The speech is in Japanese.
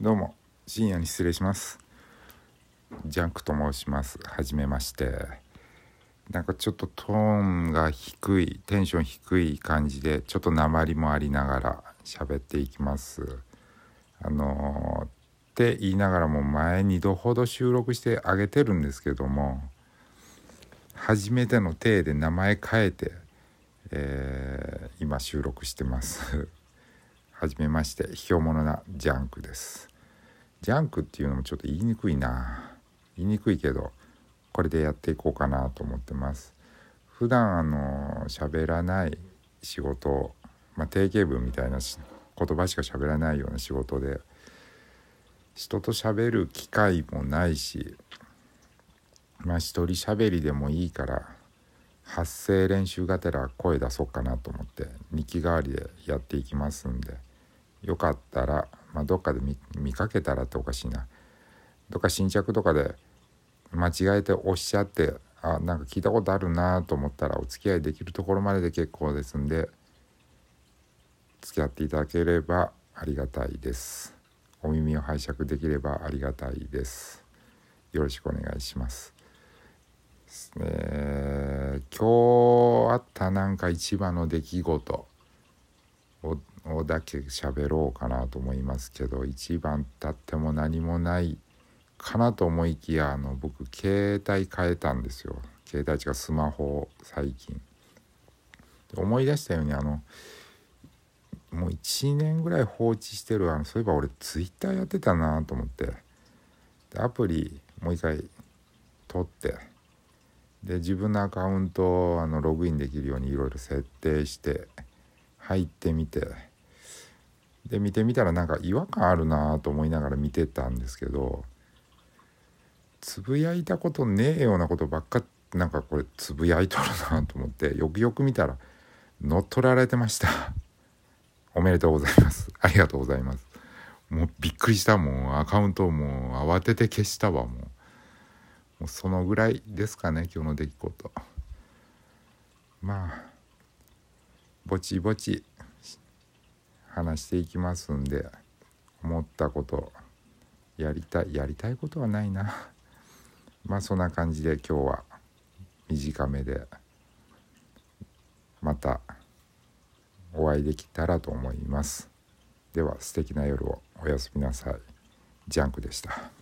どうも深夜に失礼します。ジャンクと申します。はじめまして。なんかちょっとトーンが低いテンション低い感じでちょっと鉛もありながら喋っていきます。あのー、って言いながらも前2度ほど収録してあげてるんですけども初めての体で名前変えて、えー、今収録してます。はじめましてひょうものなジャンクです。ジャンクっていうのもちょっと言いにくいな。言いにくいけどこれでやっていこうかなと思ってます。普段あの喋らない仕事まあ、定型文みたいな言葉しか喋らないような仕事で人と喋る機会もないしまあ一人喋りでもいいから発声練習がてら声出そうかなと思って日記代わりでやっていきますんで。よかったらまあ、どっかで見かけたらっておかしいな。どっか新着とかで間違えておっしゃってあなんか聞いたことあるなと思ったらお付き合いできるところまでで結構ですんで付き合っていただければありがたいです。お耳を拝借できればありがたいです。よろしくお願いします。え今日あったなんか一番の出来事ををだけ喋ろうかなと思いますけど一番経っても何もないかなと思いきやあの僕携帯変えたんですよ。携帯違うスマホ最近。思い出したようにあのもう1年ぐらい放置してるあのそういえば俺ツイッターやってたなと思って。でアプリもう一回取って。で自分のアカウントをあのログインできるようにいろいろ設定して入ってみて。で見てみたらなんか違和感あるなと思いながら見てたんですけどつぶやいたことねえようなことばっかなんかこれつぶやいとるなと思ってよくよく見たら乗っ取られてました。おめでとうございます。ありがとうございます。もうびっくりしたもん。アカウントもう慌てて消したわもう。もうそのぐらいですかね今日の出来事。まあぼちぼち話していきますんで思ったことやりたいやりたいことはないな。まあそんな感じで今日は短めでまたお会いできたらと思います。では素敵な夜を。おやすみなさい。ジャンクでした。